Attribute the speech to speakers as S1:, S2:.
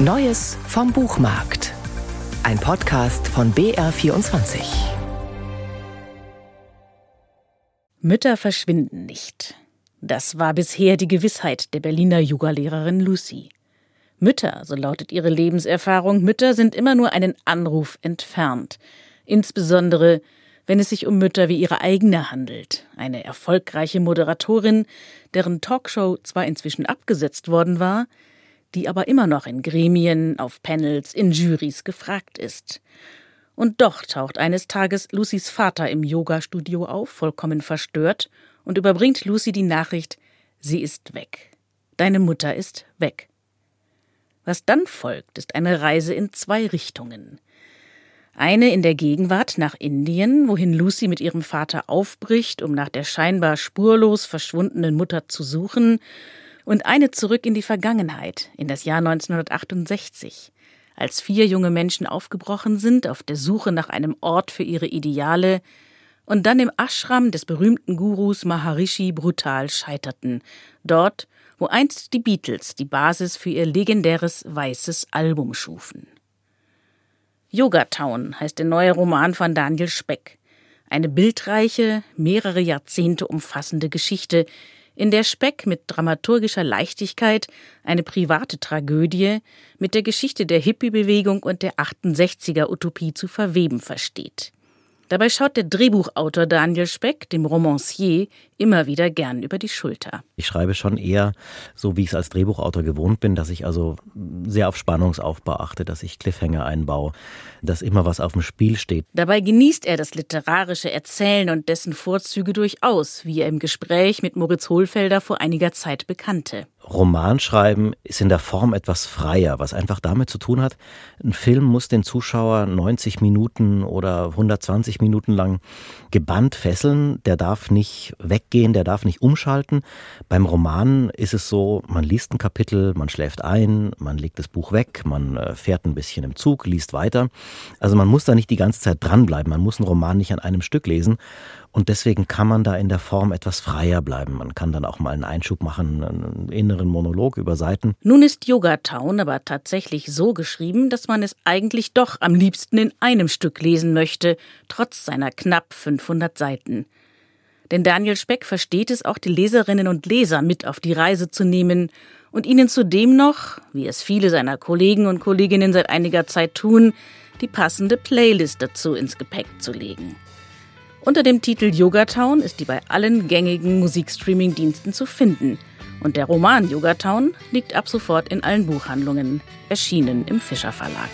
S1: Neues vom Buchmarkt. Ein Podcast von BR24.
S2: Mütter verschwinden nicht. Das war bisher die Gewissheit der Berliner Yogalehrerin Lucy. Mütter, so lautet ihre Lebenserfahrung, Mütter sind immer nur einen Anruf entfernt. Insbesondere, wenn es sich um Mütter wie ihre eigene handelt. Eine erfolgreiche Moderatorin, deren Talkshow zwar inzwischen abgesetzt worden war, die aber immer noch in Gremien, auf Panels, in Jurys gefragt ist. Und doch taucht eines Tages Lucys Vater im Yoga-Studio auf, vollkommen verstört, und überbringt Lucy die Nachricht, sie ist weg. Deine Mutter ist weg. Was dann folgt, ist eine Reise in zwei Richtungen. Eine in der Gegenwart nach Indien, wohin Lucy mit ihrem Vater aufbricht, um nach der scheinbar spurlos verschwundenen Mutter zu suchen, und eine zurück in die Vergangenheit, in das Jahr 1968, als vier junge Menschen aufgebrochen sind auf der Suche nach einem Ort für ihre Ideale und dann im Ashram des berühmten Gurus Maharishi brutal scheiterten, dort, wo einst die Beatles die Basis für ihr legendäres weißes Album schufen. Yoga Town heißt der neue Roman von Daniel Speck. Eine bildreiche, mehrere Jahrzehnte umfassende Geschichte, in der Speck mit dramaturgischer Leichtigkeit eine private Tragödie mit der Geschichte der Hippie-Bewegung und der 68er-Utopie zu verweben versteht. Dabei schaut der Drehbuchautor Daniel Speck dem Romancier immer wieder gern über die Schulter.
S3: Ich schreibe schon eher so, wie ich es als Drehbuchautor gewohnt bin, dass ich also sehr auf Spannungsaufbau achte, dass ich Cliffhanger einbaue, dass immer was auf dem Spiel steht.
S2: Dabei genießt er das literarische Erzählen und dessen Vorzüge durchaus, wie er im Gespräch mit Moritz Hohlfelder vor einiger Zeit bekannte.
S3: Romanschreiben ist in der Form etwas freier, was einfach damit zu tun hat, ein Film muss den Zuschauer 90 Minuten oder 120 Minuten lang gebannt fesseln, der darf nicht weggehen, der darf nicht umschalten. Beim Roman ist es so, man liest ein Kapitel, man schläft ein, man legt das Buch weg, man äh, fährt ein bisschen im Zug, liest weiter. Also man muss da nicht die ganze Zeit dranbleiben, man muss einen Roman nicht an einem Stück lesen und deswegen kann man da in der Form etwas freier bleiben. Man kann dann auch mal einen Einschub machen, einen inneren Monolog über Seiten.
S2: Nun ist Yoga Town aber tatsächlich so geschrieben, dass man es eigentlich doch am liebsten in einem Stück lesen möchte, trotz seiner knapp 500 Seiten. Denn Daniel Speck versteht es auch, die Leserinnen und Leser mit auf die Reise zu nehmen und ihnen zudem noch, wie es viele seiner Kollegen und Kolleginnen seit einiger Zeit tun, die passende Playlist dazu ins Gepäck zu legen. Unter dem Titel Yogatown ist die bei allen gängigen Musikstreaming-Diensten zu finden. Und der Roman Yogatown liegt ab sofort in allen Buchhandlungen, erschienen im Fischer Verlag.